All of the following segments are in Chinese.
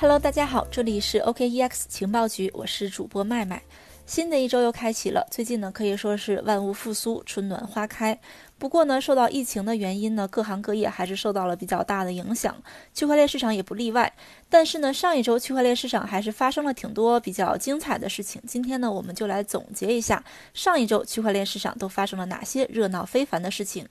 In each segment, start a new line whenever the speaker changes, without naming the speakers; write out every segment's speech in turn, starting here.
Hello，大家好，这里是 OKEX 情报局，我是主播麦麦。新的一周又开启了，最近呢可以说是万物复苏，春暖花开。不过呢，受到疫情的原因呢，各行各业还是受到了比较大的影响，区块链市场也不例外。但是呢，上一周区块链市场还是发生了挺多比较精彩的事情。今天呢，我们就来总结一下上一周区块链市场都发生了哪些热闹非凡的事情。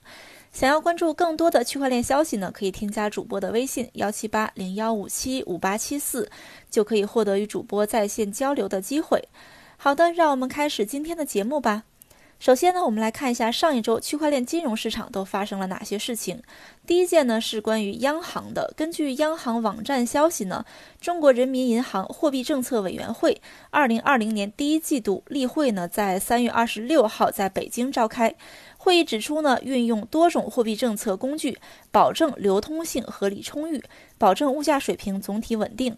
想要关注更多的区块链消息呢，可以添加主播的微信幺七八零幺五七五八七四，就可以获得与主播在线交流的机会。好的，让我们开始今天的节目吧。首先呢，我们来看一下上一周区块链金融市场都发生了哪些事情。第一件呢是关于央行的。根据央行网站消息呢，中国人民银行货币政策委员会二零二零年第一季度例会呢在三月二十六号在北京召开。会议指出呢，运用多种货币政策工具，保证流通性合理充裕，保证物价水平总体稳定。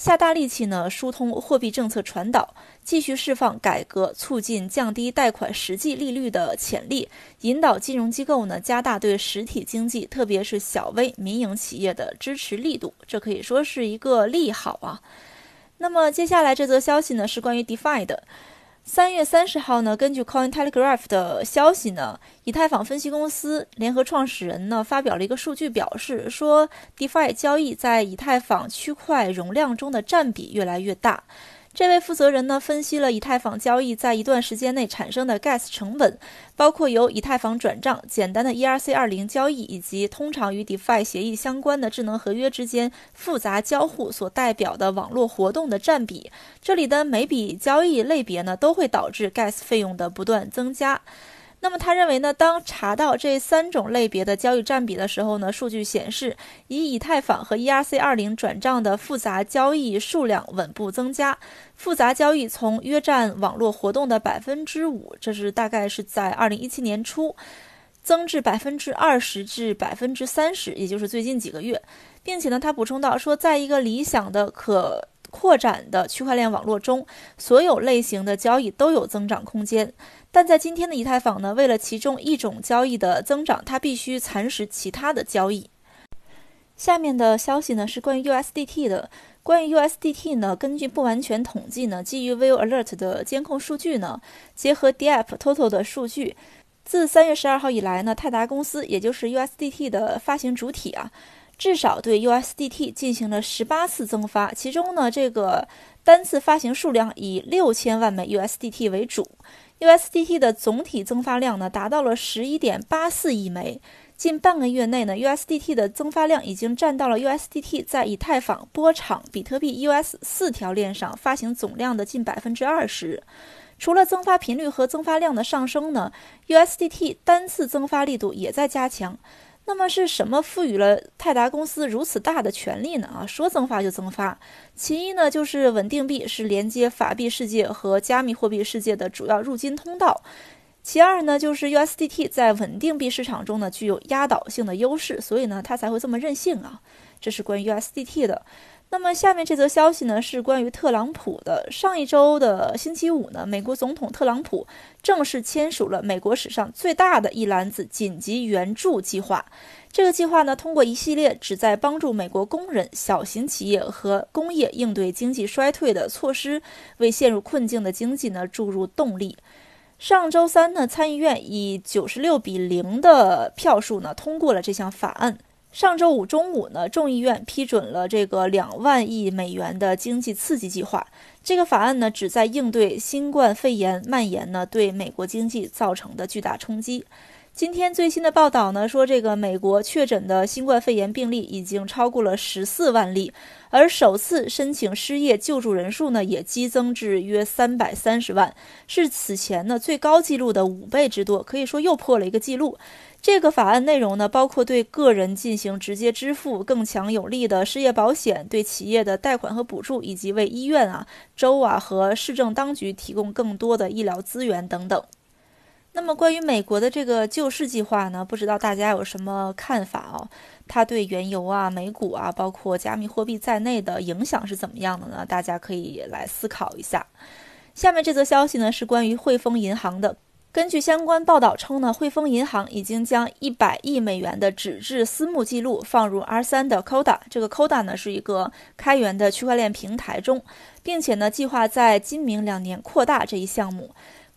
下大力气呢，疏通货币政策传导，继续释放改革、促进、降低贷款实际利率的潜力，引导金融机构呢加大对实体经济，特别是小微民营企业的支持力度。这可以说是一个利好啊。那么接下来这则消息呢，是关于 DeFi 的。三月三十号呢，根据 Coin Telegraph 的消息呢，以太坊分析公司联合创始人呢发表了一个数据，表示说，DeFi 交易在以太坊区块容量中的占比越来越大。这位负责人呢分析了以太坊交易在一段时间内产生的 gas 成本，包括由以太坊转账、简单的 ERC 二零交易以及通常与 DeFi 协议相关的智能合约之间复杂交互所代表的网络活动的占比。这里的每笔交易类别呢都会导致 gas 费用的不断增加。那么他认为呢，当查到这三种类别的交易占比的时候呢，数据显示，以以太坊和 ERC 二零转账的复杂交易数量稳步增加，复杂交易从约占网络活动的百分之五，这是大概是在二零一七年初，增至百分之二十至百分之三十，也就是最近几个月，并且呢，他补充到说，在一个理想的可扩展的区块链网络中，所有类型的交易都有增长空间。但在今天的以太坊呢，为了其中一种交易的增长，它必须蚕食其他的交易。下面的消息呢是关于 USDT 的。关于 USDT 呢，根据不完全统计呢，基于 View Alert 的监控数据呢，结合 DApp Total 的数据，自三月十二号以来呢，泰达公司也就是 USDT 的发行主体啊，至少对 USDT 进行了十八次增发，其中呢，这个单次发行数量以六千万枚 USDT 为主。USDT 的总体增发量呢，达到了十一点八四亿枚。近半个月内呢，USDT 的增发量已经占到了 USDT 在以太坊、波场、比特币 US 四条链上发行总量的近百分之二十。除了增发频率和增发量的上升呢，USDT 单次增发力度也在加强。那么是什么赋予了泰达公司如此大的权利呢？啊，说增发就增发。其一呢，就是稳定币是连接法币世界和加密货币世界的主要入金通道。其二呢，就是 USDT 在稳定币市场中呢具有压倒性的优势，所以呢它才会这么任性啊。这是关于 USDT 的。那么下面这则消息呢，是关于特朗普的。上一周的星期五呢，美国总统特朗普正式签署了美国史上最大的一篮子紧急援助计划。这个计划呢，通过一系列旨在帮助美国工人、小型企业和工业应对经济衰退的措施，为陷入困境的经济呢注入动力。上周三呢，参议院以九十六比零的票数呢，通过了这项法案。上周五中午呢，众议院批准了这个两万亿美元的经济刺激计划。这个法案呢，旨在应对新冠肺炎蔓延呢对美国经济造成的巨大冲击。今天最新的报道呢说，这个美国确诊的新冠肺炎病例已经超过了十四万例，而首次申请失业救助人数呢也激增至约三百三十万，是此前呢最高纪录的五倍之多，可以说又破了一个纪录。这个法案内容呢，包括对个人进行直接支付、更强有力的失业保险、对企业的贷款和补助，以及为医院啊、州啊和市政当局提供更多的医疗资源等等。那么，关于美国的这个救市计划呢，不知道大家有什么看法哦？它对原油啊、美股啊，包括加密货币在内的影响是怎么样的呢？大家可以来思考一下。下面这则消息呢，是关于汇丰银行的。根据相关报道称呢，汇丰银行已经将一百亿美元的纸质私募记录放入 R3 的 Coda，这个 Coda 呢是一个开源的区块链平台中，并且呢计划在今明两年扩大这一项目。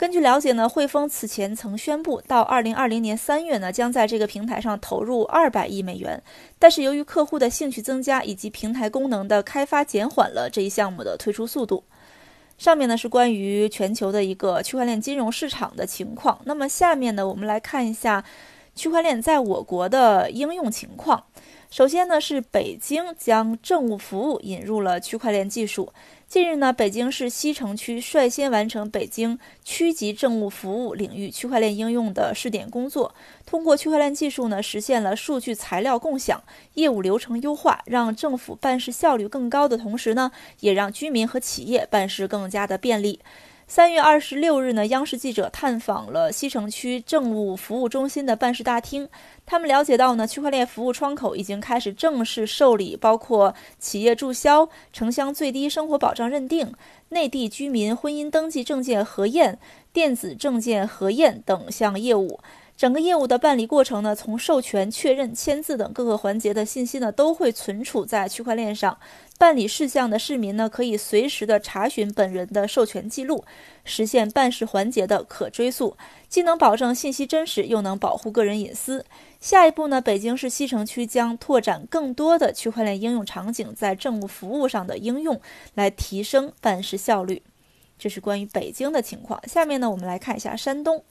根据了解呢，汇丰此前曾宣布到二零二零年三月呢将在这个平台上投入二百亿美元，但是由于客户的兴趣增加以及平台功能的开发减缓了这一项目的推出速度。上面呢是关于全球的一个区块链金融市场的情况。那么下面呢，我们来看一下区块链在我国的应用情况。首先呢，是北京将政务服务引入了区块链技术。近日呢，北京市西城区率先完成北京区级政务服务领域区块链应用的试点工作。通过区块链技术呢，实现了数据材料共享、业务流程优化，让政府办事效率更高的同时呢，也让居民和企业办事更加的便利。三月二十六日呢，央视记者探访了西城区政务服务中心的办事大厅，他们了解到呢，区块链服务窗口已经开始正式受理包括企业注销、城乡最低生活保障认定、内地居民婚姻登记证件核验、电子证件核验等项业务。整个业务的办理过程呢，从授权、确认、签字等各个环节的信息呢，都会存储在区块链上。办理事项的市民呢，可以随时的查询本人的授权记录，实现办事环节的可追溯，既能保证信息真实，又能保护个人隐私。下一步呢，北京市西城区将拓展更多的区块链应用场景在政务服务上的应用，来提升办事效率。这是关于北京的情况。下面呢，我们来看一下山东。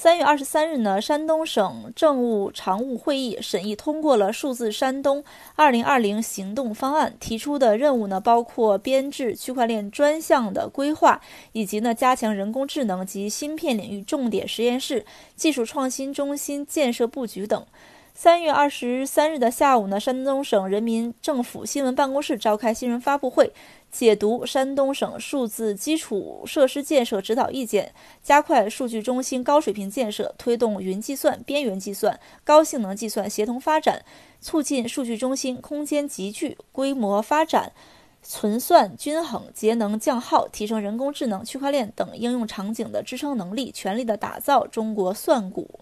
三月二十三日呢，山东省政务常务会议审议通过了数字山东二零二零行动方案，提出的任务呢，包括编制区块链专项的规划，以及呢，加强人工智能及芯片领域重点实验室、技术创新中心建设布局等。三月二十三日的下午呢，山东省人民政府新闻办公室召开新闻发布会，解读山东省数字基础设施建设指导意见，加快数据中心高水平建设，推动云计算、边缘计算、高性能计算协同发展，促进数据中心空间集聚、规模发展、存算均衡、节能降耗，提升人工智能、区块链等应用场景的支撑能力，全力的打造中国算股。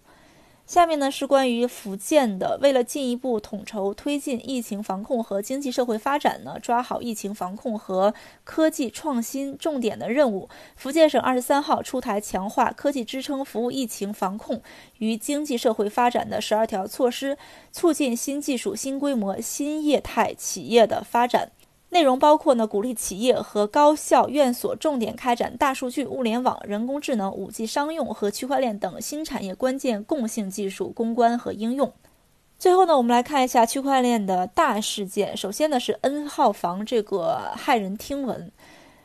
下面呢是关于福建的，为了进一步统筹推进疫情防控和经济社会发展呢，抓好疫情防控和科技创新重点的任务，福建省二十三号出台强化科技支撑服务疫情防控与经济社会发展的十二条措施，促进新技术、新规模、新业态企业的发展。内容包括呢，鼓励企业和高校院所重点开展大数据、物联网、人工智能、五 G 商用和区块链等新产业关键共性技术攻关和应用。最后呢，我们来看一下区块链的大事件。首先呢，是 N 号房这个骇人听闻，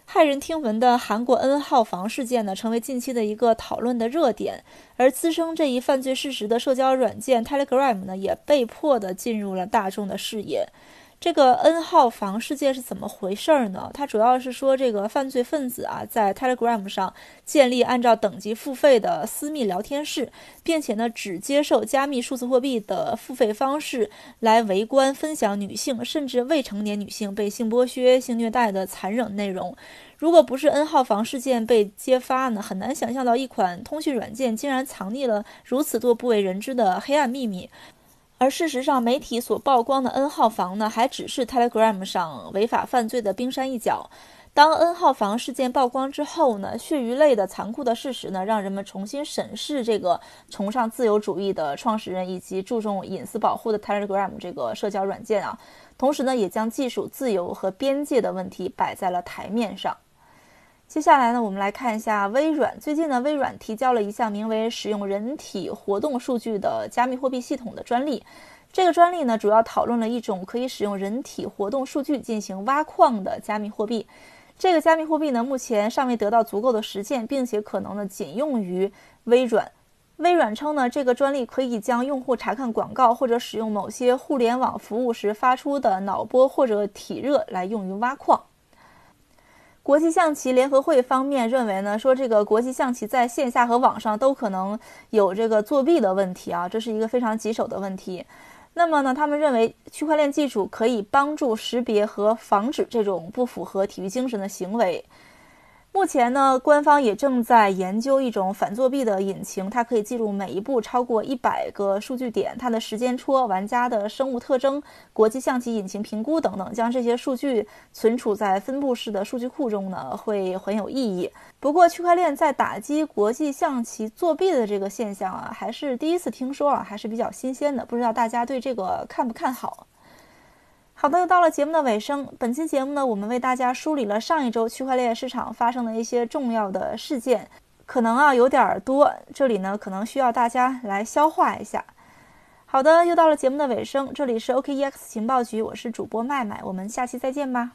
骇人听闻的韩国 N 号房事件呢，成为近期的一个讨论的热点。而滋生这一犯罪事实的社交软件 Telegram 呢，也被迫的进入了大众的视野。这个 N 号房事件是怎么回事儿呢？它主要是说，这个犯罪分子啊，在 Telegram 上建立按照等级付费的私密聊天室，并且呢，只接受加密数字货币的付费方式来围观、分享女性甚至未成年女性被性剥削、性虐待的残忍内容。如果不是 N 号房事件被揭发呢，很难想象到一款通讯软件竟然藏匿了如此多不为人知的黑暗秘密。而事实上，媒体所曝光的 N 号房呢，还只是 Telegram 上违法犯罪的冰山一角。当 N 号房事件曝光之后呢，血鱼类的残酷的事实呢，让人们重新审视这个崇尚自由主义的创始人以及注重隐私保护的 Telegram 这个社交软件啊，同时呢，也将技术自由和边界的问题摆在了台面上。接下来呢，我们来看一下微软。最近呢，微软提交了一项名为“使用人体活动数据的加密货币系统”的专利。这个专利呢，主要讨论了一种可以使用人体活动数据进行挖矿的加密货币。这个加密货币呢，目前尚未得到足够的实践，并且可能呢，仅用于微软。微软称呢，这个专利可以将用户查看广告或者使用某些互联网服务时发出的脑波或者体热来用于挖矿。国际象棋联合会方面认为呢，说这个国际象棋在线下和网上都可能有这个作弊的问题啊，这是一个非常棘手的问题。那么呢，他们认为区块链技术可以帮助识别和防止这种不符合体育精神的行为。目前呢，官方也正在研究一种反作弊的引擎，它可以记录每一步超过一百个数据点，它的时间戳、玩家的生物特征、国际象棋引擎评估等等，将这些数据存储在分布式的数据库中呢，会很有意义。不过，区块链在打击国际象棋作弊的这个现象啊，还是第一次听说啊，还是比较新鲜的，不知道大家对这个看不看好？好的，又到了节目的尾声。本期节目呢，我们为大家梳理了上一周区块链市场发生的一些重要的事件，可能啊有点多，这里呢可能需要大家来消化一下。好的，又到了节目的尾声，这里是 OKEX 情报局，我是主播麦麦，我们下期再见吧。